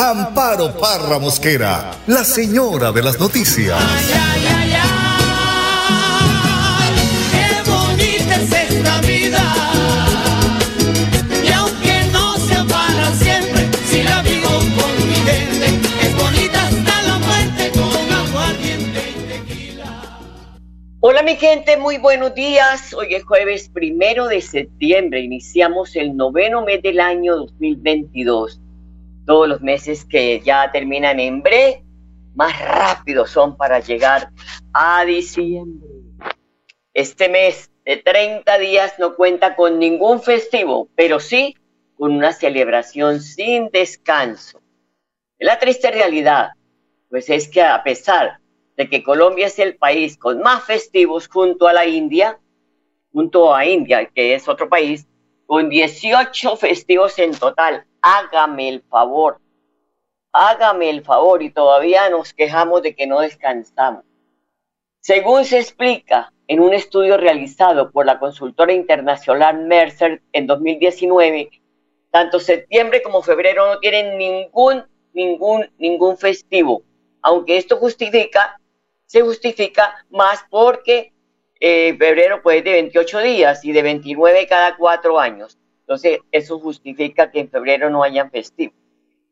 Amparo Parra Mosquera, la señora de las noticias. Ay, ay, ay, ay, qué bonita es esta vida. Y aunque no sea para siempre, si la vivo con mi gente, es bonita hasta la muerte con aguardiente y tequila. Hola mi gente, muy buenos días. Hoy es jueves primero de septiembre. Iniciamos el noveno mes del año 2022. Todos los meses que ya terminan en bre, más rápido son para llegar a diciembre. Este mes de 30 días no cuenta con ningún festivo, pero sí con una celebración sin descanso. La triste realidad, pues es que a pesar de que Colombia es el país con más festivos junto a la India, junto a India, que es otro país, con 18 festivos en total. Hágame el favor, hágame el favor y todavía nos quejamos de que no descansamos. Según se explica en un estudio realizado por la consultora internacional Mercer en 2019, tanto septiembre como febrero no tienen ningún, ningún, ningún festivo, aunque esto justifica, se justifica más porque eh, febrero pues de 28 días y de 29 cada cuatro años. Entonces, eso justifica que en febrero no hayan festivos.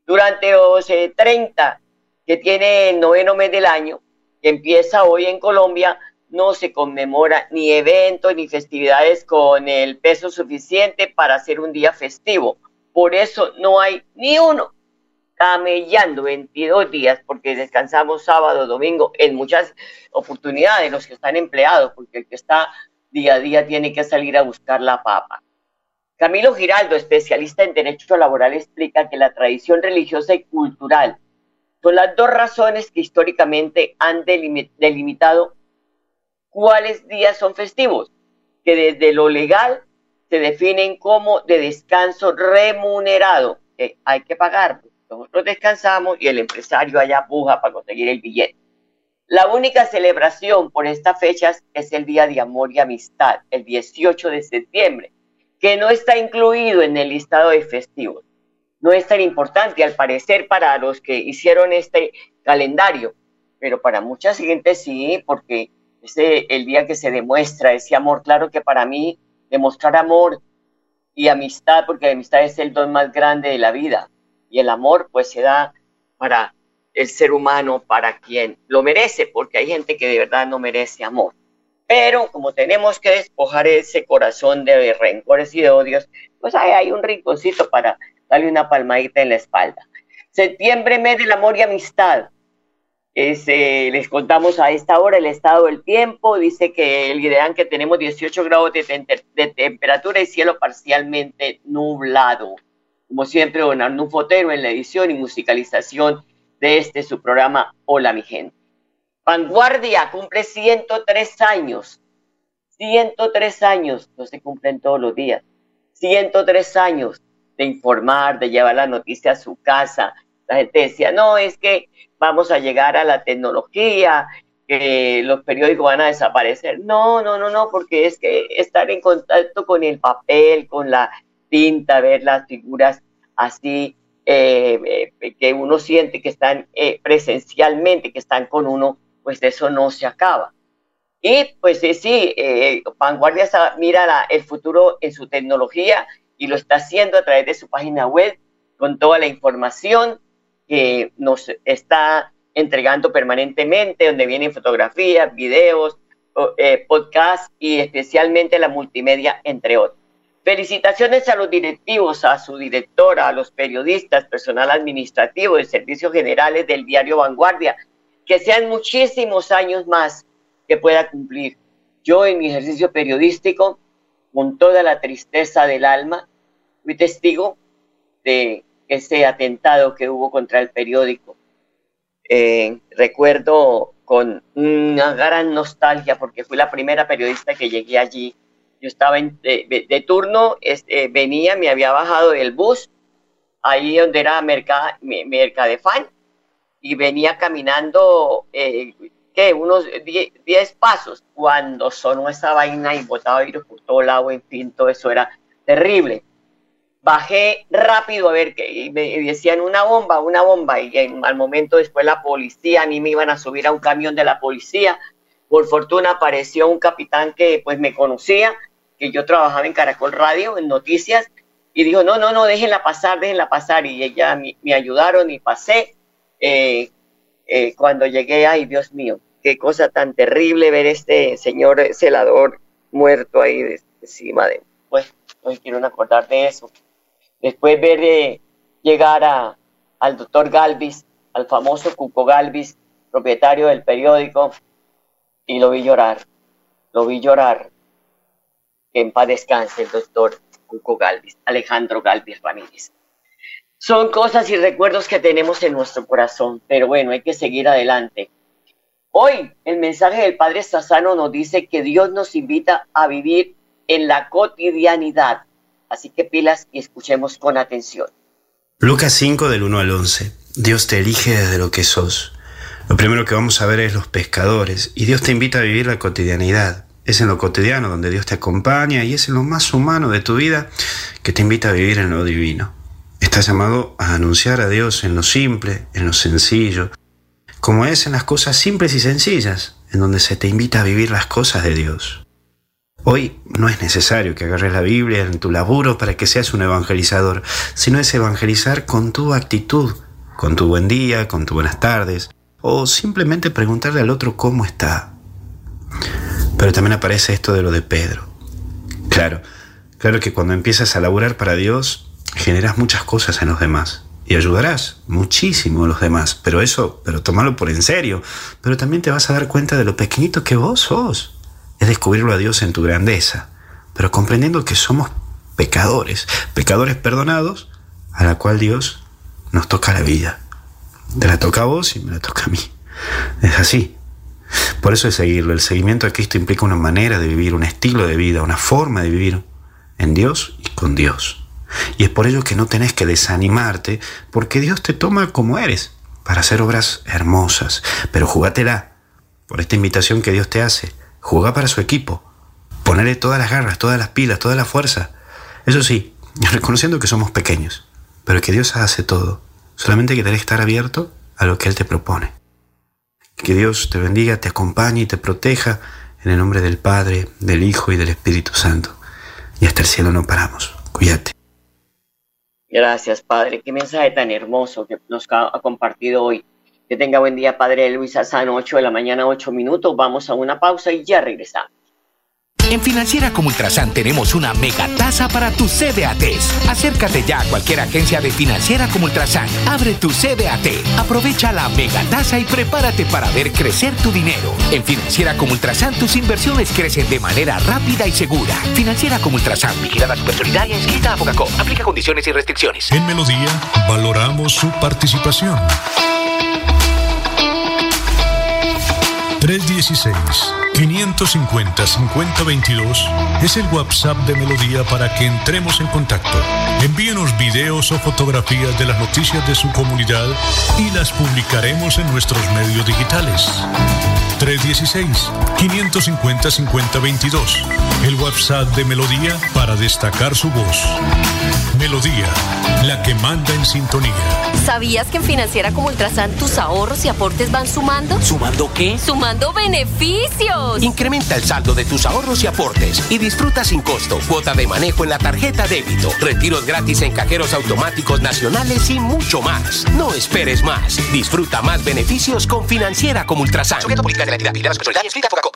Durante los eh, 30 que tiene el noveno mes del año, que empieza hoy en Colombia, no se conmemora ni eventos ni festividades con el peso suficiente para hacer un día festivo. Por eso no hay ni uno camellando 22 días, porque descansamos sábado, domingo, en muchas oportunidades los que están empleados, porque el que está día a día tiene que salir a buscar la papa. Camilo Giraldo, especialista en derecho laboral, explica que la tradición religiosa y cultural son las dos razones que históricamente han delimitado cuáles días son festivos, que desde lo legal se definen como de descanso remunerado, que hay que pagar. Nosotros descansamos y el empresario allá puja para conseguir el billete. La única celebración por estas fechas es el Día de Amor y Amistad, el 18 de septiembre, que no está incluido en el listado de festivos. No es tan importante, al parecer, para los que hicieron este calendario, pero para mucha gente sí, porque es el día que se demuestra ese amor. Claro que para mí, demostrar amor y amistad, porque la amistad es el don más grande de la vida, y el amor pues se da para el ser humano, para quien lo merece, porque hay gente que de verdad no merece amor. Pero como tenemos que despojar ese corazón de rencores y de odios, pues ahí hay un rinconcito para darle una palmadita en la espalda. Septiembre, mes del amor y amistad. Eh, les contamos a esta hora el estado del tiempo. Dice que el ideal que tenemos 18 grados de temperatura y cielo parcialmente nublado. Como siempre, don Arnulfo Fotero en la edición y musicalización de este su programa Hola mi gente. Vanguardia cumple 103 años. 103 años, no se cumplen todos los días. 103 años de informar, de llevar la noticia a su casa. La gente decía, no, es que vamos a llegar a la tecnología, que los periódicos van a desaparecer. No, no, no, no, porque es que estar en contacto con el papel, con la tinta, ver las figuras así eh, eh, que uno siente que están eh, presencialmente, que están con uno, pues eso no se acaba. Y pues sí, Vanguardia mira la, el futuro en su tecnología y lo está haciendo a través de su página web con toda la información que nos está entregando permanentemente, donde vienen fotografías, videos, podcasts y especialmente la multimedia, entre otros. Felicitaciones a los directivos, a su directora, a los periodistas, personal administrativo de servicios generales del diario Vanguardia, que sean muchísimos años más que pueda cumplir. Yo en mi ejercicio periodístico, con toda la tristeza del alma, fui testigo de ese atentado que hubo contra el periódico. Eh, recuerdo con una gran nostalgia porque fui la primera periodista que llegué allí. Yo estaba de, turno, este, venía, me había bajado del bus, ahí donde era Mercad, Mercadefan, y venía caminando, eh, ¿qué? Unos 10 pasos, cuando sonó esa vaina y botaba virus por todo lado, en fin, todo eso era terrible bajé rápido a ver que me decían una bomba, una bomba, y al momento después la policía, a mí me iban a subir a un camión de la policía. Por fortuna apareció un capitán que pues me conocía, que yo trabajaba en Caracol Radio, en noticias, y dijo, no, no, no, déjenla pasar, déjenla pasar, y ella me, ayudaron y pasé. Eh, eh, cuando llegué, ay Dios mío, qué cosa tan terrible ver este señor celador muerto ahí encima de, pues, no quiero acordar de eso. Después ver eh, llegar a, al doctor Galvis, al famoso Cuco Galvis, propietario del periódico, y lo vi llorar, lo vi llorar. Que en paz descanse el doctor Cuco Galvis, Alejandro Galvis Ramírez. Son cosas y recuerdos que tenemos en nuestro corazón, pero bueno, hay que seguir adelante. Hoy el mensaje del Padre Sassano nos dice que Dios nos invita a vivir en la cotidianidad, Así que pilas y escuchemos con atención. Lucas 5 del 1 al 11. Dios te elige desde lo que sos. Lo primero que vamos a ver es los pescadores y Dios te invita a vivir la cotidianidad. Es en lo cotidiano donde Dios te acompaña y es en lo más humano de tu vida que te invita a vivir en lo divino. Estás llamado a anunciar a Dios en lo simple, en lo sencillo, como es en las cosas simples y sencillas, en donde se te invita a vivir las cosas de Dios. Hoy no es necesario que agarres la Biblia en tu laburo para que seas un evangelizador, sino es evangelizar con tu actitud, con tu buen día, con tu buenas tardes, o simplemente preguntarle al otro cómo está. Pero también aparece esto de lo de Pedro. Claro, claro que cuando empiezas a laburar para Dios, generas muchas cosas en los demás y ayudarás muchísimo a los demás, pero eso, pero tómalo por en serio, pero también te vas a dar cuenta de lo pequeñito que vos sos es descubrirlo a Dios en tu grandeza, pero comprendiendo que somos pecadores, pecadores perdonados, a la cual Dios nos toca la vida. Te la toca a vos y me la toca a mí. Es así. Por eso es seguirlo. El seguimiento a Cristo implica una manera de vivir, un estilo de vida, una forma de vivir en Dios y con Dios. Y es por ello que no tenés que desanimarte, porque Dios te toma como eres, para hacer obras hermosas. Pero jugátela por esta invitación que Dios te hace jugar para su equipo, ponerle todas las garras, todas las pilas, toda la fuerza. Eso sí, reconociendo que somos pequeños, pero que Dios hace todo. Solamente que tener que estar abierto a lo que Él te propone. Que Dios te bendiga, te acompañe y te proteja en el nombre del Padre, del Hijo y del Espíritu Santo. Y hasta el cielo no paramos. Cuídate. Gracias, Padre. Qué mensaje tan hermoso que nos ha compartido hoy. Que tenga buen día, Padre Luis Asano, 8 de la mañana, 8 minutos. Vamos a una pausa y ya regresamos. En Financiera como Ultrasan tenemos una mega tasa para tus CDATs. Acércate ya a cualquier agencia de Financiera como Ultrasan. Abre tu CDAT, aprovecha la mega tasa y prepárate para ver crecer tu dinero. En Financiera como Ultrasan tus inversiones crecen de manera rápida y segura. Financiera como Ultrasan, vigilada supersolidaria inscrita a Focacó. Aplica condiciones y restricciones. En Melodía valoramos su participación. 316-550-5022 es el WhatsApp de Melodía para que entremos en contacto. Envíenos videos o fotografías de las noticias de su comunidad y las publicaremos en nuestros medios digitales. 316-550-5022. El WhatsApp de Melodía para destacar su voz. Melodía, la que manda en sintonía. ¿Sabías que en Financiera como Ultrasan tus ahorros y aportes van sumando? ¿Sumando qué? ¡Sumando beneficios! Incrementa el saldo de tus ahorros y aportes y disfruta sin costo cuota de manejo en la tarjeta débito, retiros gratis en cajeros automáticos nacionales y mucho más. No esperes más. Disfruta más beneficios con Financiera como Ultrasan de la entidad Somos una raza que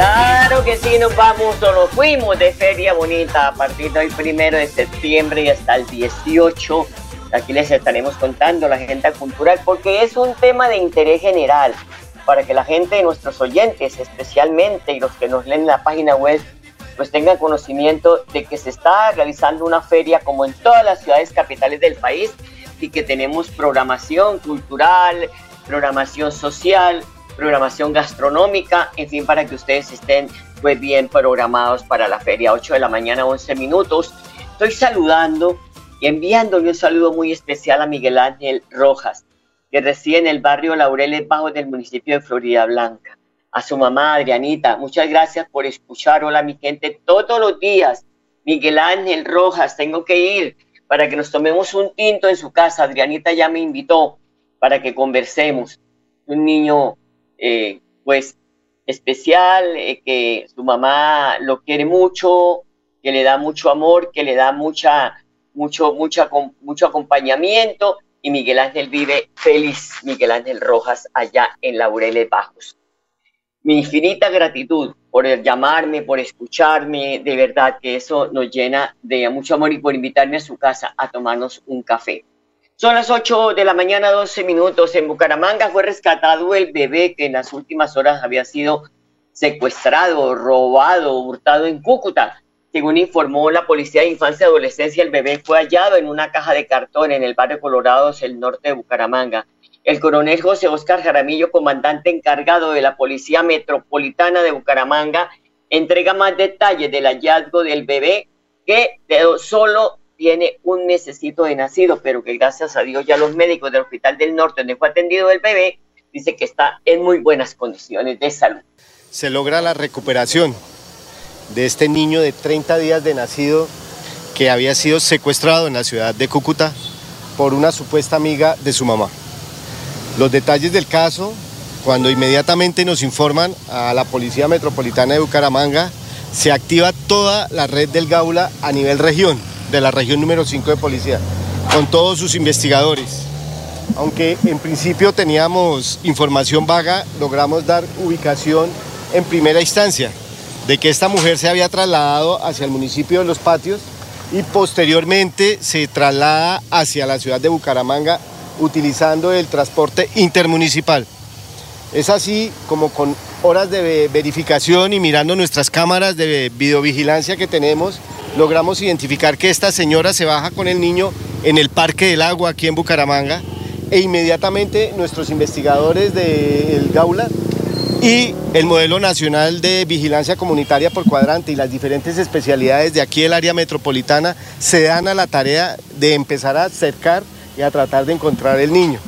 aquí nos vamos o nos fuimos de Feria Bonita a partir del primero de septiembre y hasta el 18. Aquí les estaremos contando la agenda cultural porque es un tema de interés general para que la gente, nuestros oyentes especialmente y los que nos leen la página web, pues tengan conocimiento de que se está realizando una feria como en todas las ciudades capitales del país y que tenemos programación cultural, programación social, programación gastronómica, en fin, para que ustedes estén pues bien programados para la feria, 8 de la mañana, 11 minutos. Estoy saludando y enviándole un saludo muy especial a Miguel Ángel Rojas, que reside en el barrio Laureles Bajo del municipio de Florida Blanca. A su mamá, Adrianita, muchas gracias por escuchar. Hola, mi gente, todos los días. Miguel Ángel Rojas, tengo que ir para que nos tomemos un tinto en su casa. Adrianita ya me invitó para que conversemos. Un niño eh, pues especial, eh, que su mamá lo quiere mucho, que le da mucho amor, que le da mucha, mucho, mucha, mucho acompañamiento y Miguel Ángel vive feliz, Miguel Ángel Rojas, allá en Laureles Bajos. Mi infinita gratitud por llamarme, por escucharme, de verdad que eso nos llena de mucho amor y por invitarme a su casa a tomarnos un café. Son las 8 de la mañana, 12 minutos. En Bucaramanga fue rescatado el bebé que en las últimas horas había sido secuestrado, robado, hurtado en Cúcuta. Según informó la Policía de Infancia y Adolescencia, el bebé fue hallado en una caja de cartón en el barrio Colorados, el norte de Bucaramanga. El coronel José Oscar Jaramillo, comandante encargado de la Policía Metropolitana de Bucaramanga, entrega más detalles del hallazgo del bebé que solo tiene un necesito de nacido, pero que gracias a Dios ya los médicos del Hospital del Norte, donde fue atendido el bebé, dice que está en muy buenas condiciones de salud. Se logra la recuperación de este niño de 30 días de nacido que había sido secuestrado en la ciudad de Cúcuta por una supuesta amiga de su mamá. Los detalles del caso, cuando inmediatamente nos informan a la Policía Metropolitana de Bucaramanga, se activa toda la red del Gaula a nivel región de la región número 5 de policía, con todos sus investigadores. Aunque en principio teníamos información vaga, logramos dar ubicación en primera instancia de que esta mujer se había trasladado hacia el municipio de Los Patios y posteriormente se traslada hacia la ciudad de Bucaramanga utilizando el transporte intermunicipal. Es así como con horas de verificación y mirando nuestras cámaras de videovigilancia que tenemos, logramos identificar que esta señora se baja con el niño en el Parque del Agua aquí en Bucaramanga e inmediatamente nuestros investigadores del Gaula y el modelo nacional de vigilancia comunitaria por cuadrante y las diferentes especialidades de aquí del área metropolitana se dan a la tarea de empezar a acercar y a tratar de encontrar el niño.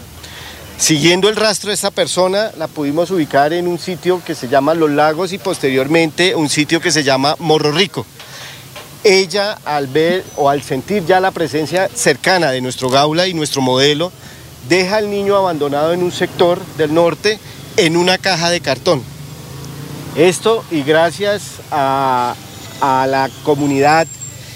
Siguiendo el rastro de esta persona, la pudimos ubicar en un sitio que se llama Los Lagos y posteriormente un sitio que se llama Morro Rico ella al ver o al sentir ya la presencia cercana de nuestro gaula y nuestro modelo, deja al niño abandonado en un sector del norte en una caja de cartón. Esto y gracias a, la comunidad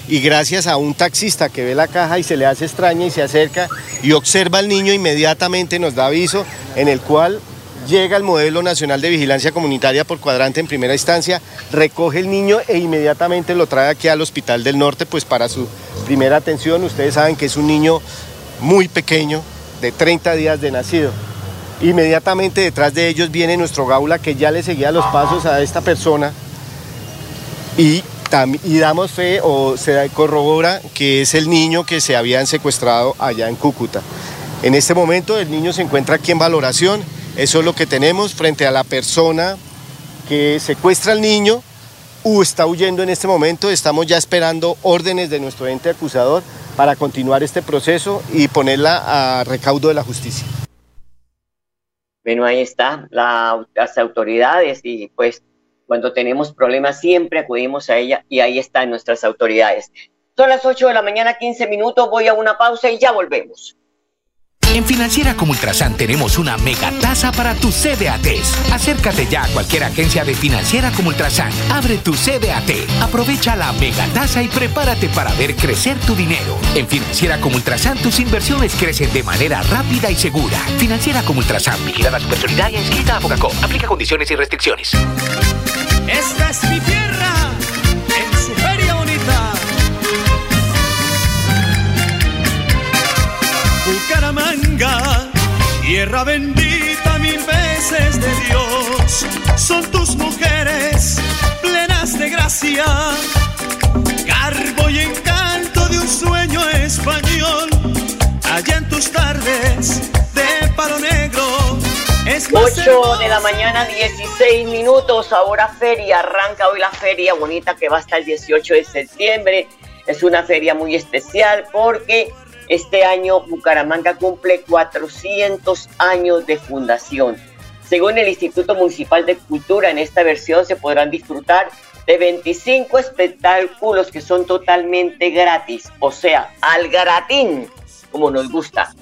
y gracias a un taxista que ve la caja y se le hace extraña y se acerca y observa al niño, inmediatamente nos da aviso en el cual llega el modelo nacional de vigilancia comunitaria por cuadrante en primera instancia, recoge el niño e inmediatamente lo trae aquí al Hospital del Norte pues para su primera atención. Ustedes saben que es un niño muy pequeño, de 30 días de nacido. Inmediatamente detrás de ellos viene nuestro gaula que ya le seguía los pasos a esta persona y, damos fe o se corrobora que es el niño que se habían secuestrado allá en Cúcuta. En este momento el niño se encuentra aquí en valoración eso es lo que tenemos frente a la persona que secuestra al niño o está huyendo en este momento. Estamos ya esperando órdenes de nuestro ente acusador para continuar este proceso y ponerla a recaudo de la justicia. Bueno, ahí está las autoridades y pues cuando tenemos problemas siempre acudimos a ella y ahí están nuestras autoridades. Son las 8 de la mañana, 15 minutos, voy a una pausa y ya volvemos. En Financiera como Ultrasan tenemos una mega tasa para tus CDATs. Acércate ya a cualquier agencia de Financiera como Ultrasan. Abre tu CDAT, aprovecha la mega tasa y prepárate para ver crecer tu dinero. En Financiera como Ultrasan tus inversiones crecen de manera rápida y segura. Financiera como Ultrasan, vigilada y inscrita a Focacop. Aplica condiciones y restricciones. Esta es mi tierra Hija bendita mil veces de Dios, son tus mujeres plenas de gracia, garbo y encanto de un sueño español. Allá en tus tardes de palo negro. Es 8 de la mañana, 16 minutos. Ahora feria, arranca hoy la feria bonita que va hasta el 18 de septiembre. Es una feria muy especial porque este año Bucaramanga cumple 400 años de fundación. Según el Instituto Municipal de Cultura, en esta versión se podrán disfrutar de 25 espectáculos que son totalmente gratis, o sea, al gratín, como nos gusta.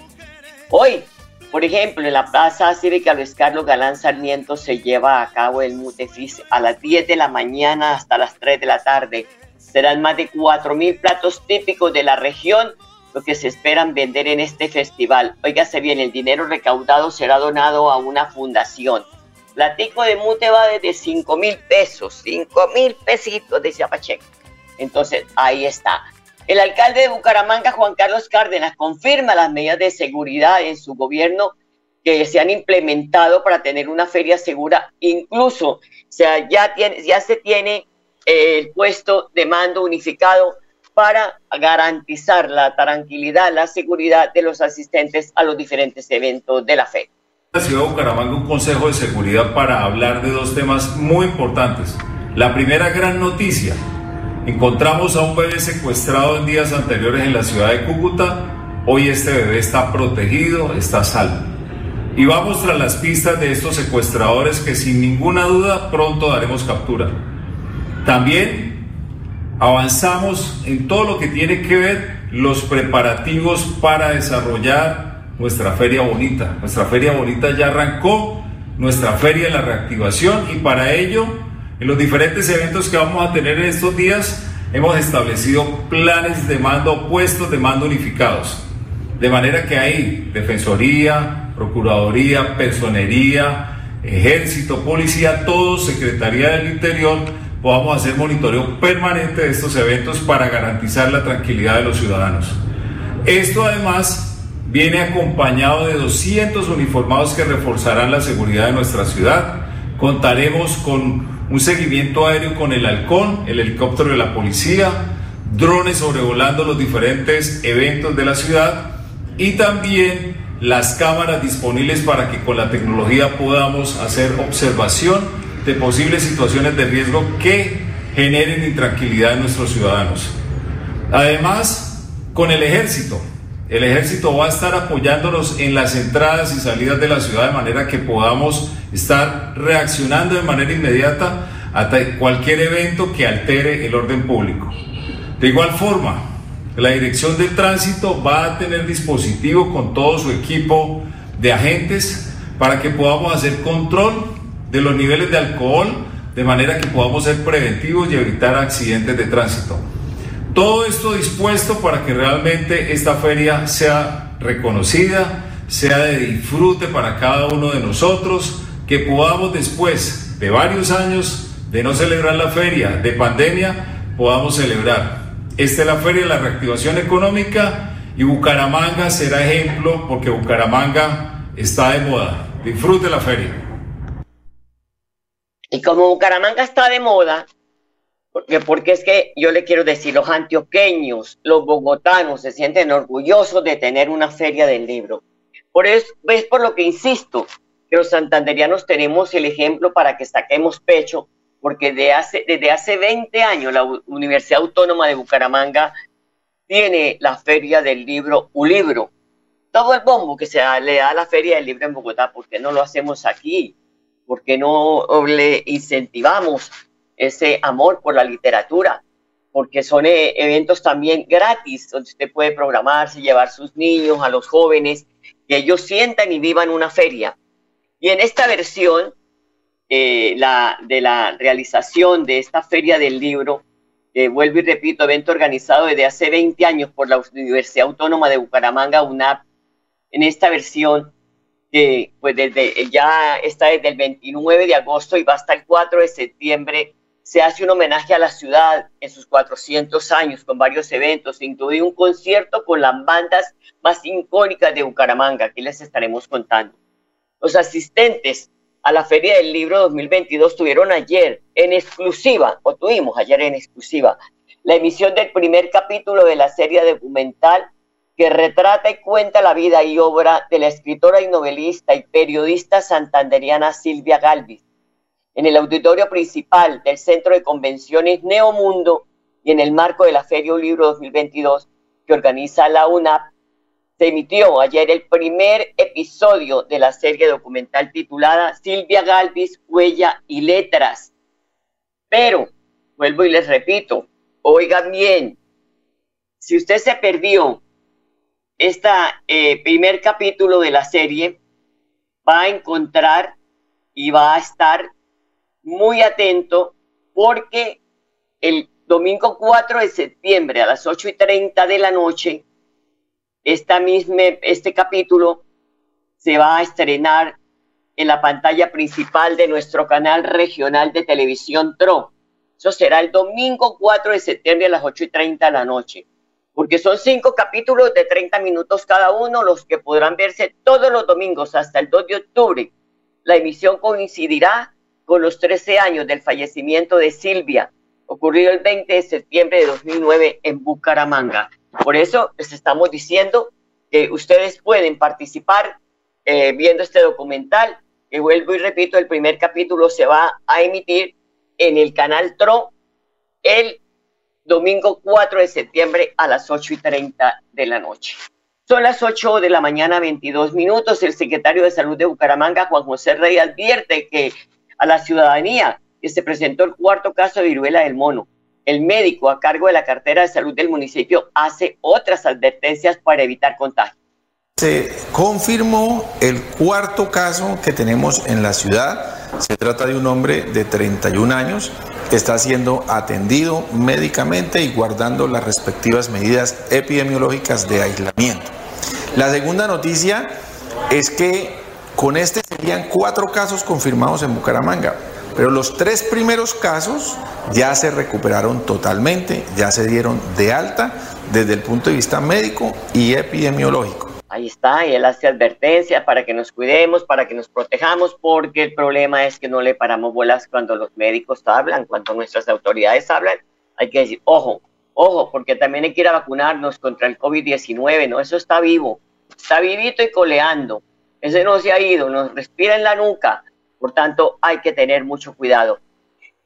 Hoy, por ejemplo, en la Plaza Cívica Luis Carlos Galán Sarmiento se lleva a cabo el Mutefis a las 10 de la mañana hasta las 3 de la tarde. Serán más de 4.000 platos típicos de la región lo que se esperan vender en este festival. Óigase bien, el dinero recaudado será donado a una fundación. Platico de mute va desde 5 mil pesos, 5 mil pesitos, decía Pacheco. Entonces, ahí está. El alcalde de Bucaramanga, Juan Carlos Cárdenas, confirma las medidas de seguridad en su gobierno que se han implementado para tener una feria segura. Incluso, o sea, ya, tiene, ya se tiene el puesto de mando unificado para garantizar la tranquilidad, la seguridad de los asistentes a los diferentes eventos de la fe. La ciudad de Bucaramanga un consejo de seguridad para hablar de dos temas muy importantes. La primera gran noticia, encontramos a un bebé secuestrado en días anteriores en la ciudad de Cúcuta, hoy este bebé está protegido, está salvo. Y vamos tras las pistas de estos secuestradores que sin ninguna duda pronto daremos captura. También avanzamos en todo lo que tiene que ver los preparativos para desarrollar nuestra feria bonita. Nuestra feria bonita ya arrancó, nuestra feria de la reactivación y para ello, en los diferentes eventos que vamos a tener en estos días, hemos establecido planes de mando, puestos de mando unificados. De manera que hay Defensoría, Procuraduría, Personería, Ejército, Policía, todo, Secretaría del Interior, podamos hacer monitoreo permanente de estos eventos para garantizar la tranquilidad de los ciudadanos. Esto además viene acompañado de 200 uniformados que reforzarán la seguridad de nuestra ciudad. Contaremos con un seguimiento aéreo con el halcón, el helicóptero de la policía, drones sobrevolando los diferentes eventos de la ciudad y también las cámaras disponibles para que con la tecnología podamos hacer observación de posibles situaciones de riesgo que generen intranquilidad en nuestros ciudadanos. Además, con el ejército, el ejército va a estar apoyándonos en las entradas y salidas de la ciudad de manera que podamos estar reaccionando de manera inmediata a cualquier evento que altere el orden público. De igual forma, la Dirección del Tránsito va a tener dispositivo con todo su equipo de agentes para que podamos hacer control de los niveles de alcohol, de manera que podamos ser preventivos y evitar accidentes de tránsito. Todo esto dispuesto para que realmente esta feria sea reconocida, sea de disfrute para cada uno de nosotros, que podamos después de varios años de no celebrar la feria, de pandemia, podamos celebrar. Esta es la feria de la reactivación económica y Bucaramanga será ejemplo porque Bucaramanga está de moda. Disfrute la feria. Y como Bucaramanga está de moda, porque, porque es que yo le quiero decir, los antioqueños, los bogotanos se sienten orgullosos de tener una feria del libro. Por eso es por lo que insisto, que los santanderianos tenemos el ejemplo para que saquemos pecho, porque de hace, desde hace 20 años la Universidad Autónoma de Bucaramanga tiene la feria del libro libro Todo el bombo que se le da a la feria del libro en Bogotá, porque no lo hacemos aquí? ¿Por qué no le incentivamos ese amor por la literatura? Porque son eh, eventos también gratis, donde usted puede programarse, llevar sus niños, a los jóvenes, que ellos sientan y vivan una feria. Y en esta versión eh, de la realización de esta feria del libro, vuelvo y repito, evento organizado desde hace 20 años por la Universidad Autónoma de Bucaramanga, UNAP, en esta versión que pues desde, ya está desde el 29 de agosto y va hasta el 4 de septiembre. Se hace un homenaje a la ciudad en sus 400 años con varios eventos, incluye un concierto con las bandas más icónicas de Bucaramanga, que les estaremos contando. Los asistentes a la Feria del Libro 2022 tuvieron ayer en exclusiva, o tuvimos ayer en exclusiva, la emisión del primer capítulo de la serie documental que retrata y cuenta la vida y obra de la escritora y novelista y periodista santanderiana Silvia Galvis. En el auditorio principal del Centro de Convenciones Neomundo y en el marco de la Feria del Libro 2022 que organiza la UNAP, se emitió ayer el primer episodio de la serie documental titulada Silvia Galvis, Huella y Letras. Pero, vuelvo y les repito, oigan bien, si usted se perdió este primer capítulo de la serie, va a encontrar y va a estar muy atento porque el domingo 4 de septiembre a las 8 y 30 de la noche esta misma, este capítulo se va a estrenar en la pantalla principal de nuestro canal regional de televisión TRO. Eso será el domingo 4 de septiembre a las 8 y 30 de la noche, porque son cinco capítulos de 30 minutos cada uno, los que podrán verse todos los domingos hasta el 2 de octubre. La emisión coincidirá con los 13 años del fallecimiento de Silvia, ocurrido el 20 de septiembre de 2009 en Bucaramanga. Por eso les estamos diciendo que ustedes pueden participar eh, viendo este documental, que vuelvo y repito, el primer capítulo se va a emitir en el canal TRO el domingo 4 de septiembre a las 8 y 30 de la noche. Son las 8 de la mañana, 22 minutos. El secretario de Salud de Bucaramanga, Juan José Rey, advierte que a la ciudadanía se presentó el cuarto caso de viruela del mono el médico a cargo de la cartera de salud del municipio hace otras advertencias para evitar contagio. Se confirmó el cuarto caso que tenemos en la ciudad. Se trata de un hombre de 31 años está siendo atendido médicamente y guardando las respectivas medidas epidemiológicas de aislamiento. La segunda noticia es que con este serían cuatro casos confirmados en Bucaramanga. Pero los tres primeros casos ya se recuperaron totalmente, ya se dieron de alta desde el punto de vista médico y epidemiológico. Ahí está, y él hace advertencias para que nos cuidemos, para que nos protejamos, porque el problema es que no le paramos bolas cuando los médicos hablan, cuando nuestras autoridades hablan. Hay que decir, ojo, ojo, porque también hay que ir a vacunarnos contra el COVID-19, ¿no? Eso está vivo, está vivito y coleando. Ese no se ha ido, nos respira en la nuca por tanto, hay que tener mucho cuidado.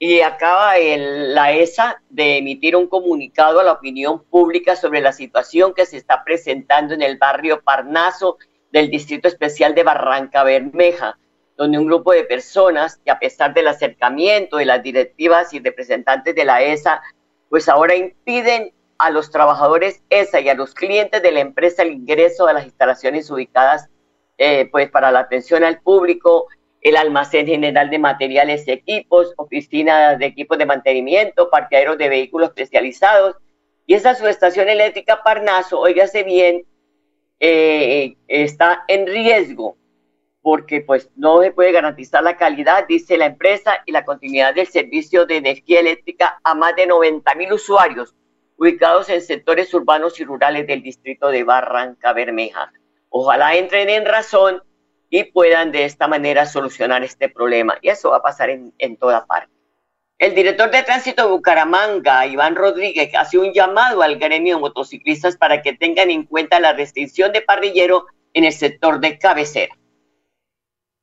Y acaba la ESA de emitir un comunicado a la opinión pública sobre la situación que se está presentando en el barrio Parnaso del Distrito Especial de Barranca Bermeja, donde un grupo de personas que a pesar del acercamiento de las directivas y representantes de la ESA, pues ahora impiden a los trabajadores ESA y a los clientes de la empresa el ingreso a las instalaciones ubicadas eh, pues para la atención al público el almacén general de materiales y equipos, oficinas de equipos de mantenimiento, parqueaderos de vehículos especializados. Y esa subestación eléctrica Parnaso, óigase bien, eh, está en riesgo porque pues no se puede garantizar la calidad, dice la empresa, y la continuidad del servicio de energía eléctrica a más de 90 mil usuarios ubicados en sectores urbanos y rurales del distrito de Barranca Bermeja. Ojalá entren en razón y puedan de esta manera solucionar este problema. Y eso va a pasar en, en toda parte. El director de tránsito de Bucaramanga, Iván Rodríguez, hace un llamado al gremio de motociclistas para que tengan en cuenta la restricción de parrillero en el sector de cabecera.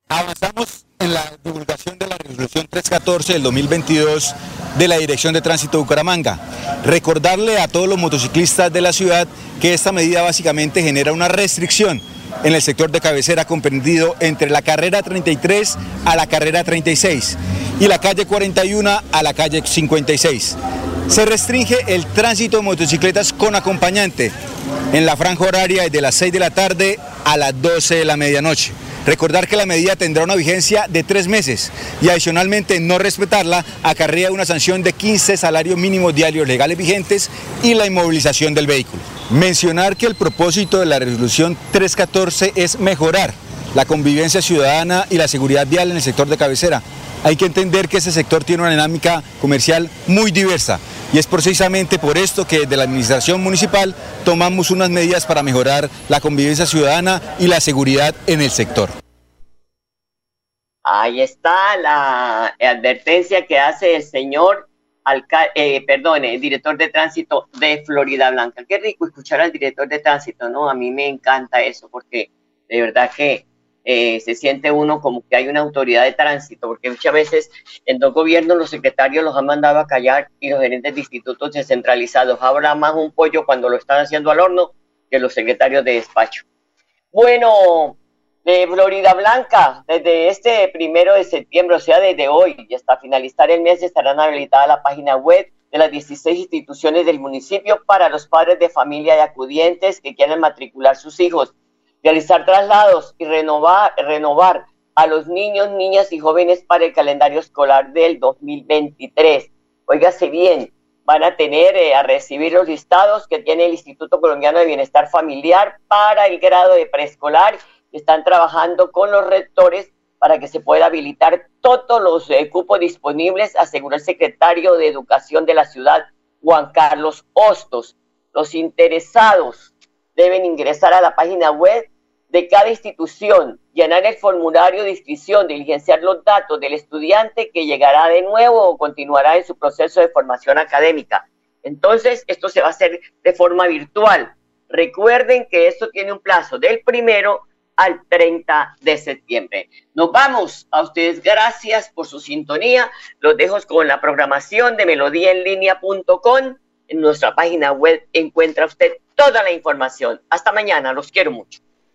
Avanzamos en la divulgación de la resolución 314 del 2022 de la Dirección de Tránsito de Bucaramanga. Recordarle a todos los motociclistas de la ciudad que esta medida básicamente genera una restricción en el sector de cabecera comprendido entre la carrera 33 a la carrera 36 y la calle 41 a la calle 56. Se restringe el tránsito de motocicletas con acompañante en la franja horaria desde las 6 de la tarde a las 12 de la medianoche. Recordar que la medida tendrá una vigencia de tres meses y adicionalmente no respetarla acarrea una sanción de 15 salarios mínimos diarios legales vigentes y la inmovilización del vehículo. Mencionar que el propósito de la resolución 314 es mejorar la convivencia ciudadana y la seguridad vial en el sector de cabecera. Hay que entender que ese sector tiene una dinámica comercial muy diversa y es precisamente por esto que desde la administración municipal tomamos unas medidas para mejorar la convivencia ciudadana y la seguridad en el sector. Ahí está la advertencia que hace el señor eh, perdón, el director de tránsito de Florida Blanca. Qué rico escuchar al director de tránsito, ¿no? A mí me encanta eso porque de verdad que eh, se siente uno como que hay una autoridad de tránsito, porque muchas veces en dos gobiernos los secretarios los han mandado a callar y los gerentes de institutos descentralizados. Habrá más un pollo cuando lo están haciendo al horno que los secretarios de despacho. Bueno, de Florida Blanca, desde este primero de septiembre, o sea, desde hoy y hasta finalizar el mes, estarán habilitadas la página web de las 16 instituciones del municipio para los padres de familia y acudientes que quieran matricular sus hijos, realizar traslados y renovar, renovar a los niños, niñas y jóvenes para el calendario escolar del 2023. Óigase bien, van a tener eh, a recibir los listados que tiene el Instituto Colombiano de Bienestar Familiar para el grado de preescolar están trabajando con los rectores para que se pueda habilitar todos los eh, cupos disponibles, aseguró el secretario de Educación de la ciudad, Juan Carlos Hostos. Los interesados deben ingresar a la página web de cada institución, llenar el formulario de inscripción, diligenciar los datos del estudiante que llegará de nuevo o continuará en su proceso de formación académica. Entonces, esto se va a hacer de forma virtual. Recuerden que esto tiene un plazo del primero al 30 de septiembre. Nos vamos a ustedes, gracias por su sintonía. Los dejo con la programación de melodíaenlínea.com. En nuestra página web encuentra usted toda la información. Hasta mañana, los quiero mucho.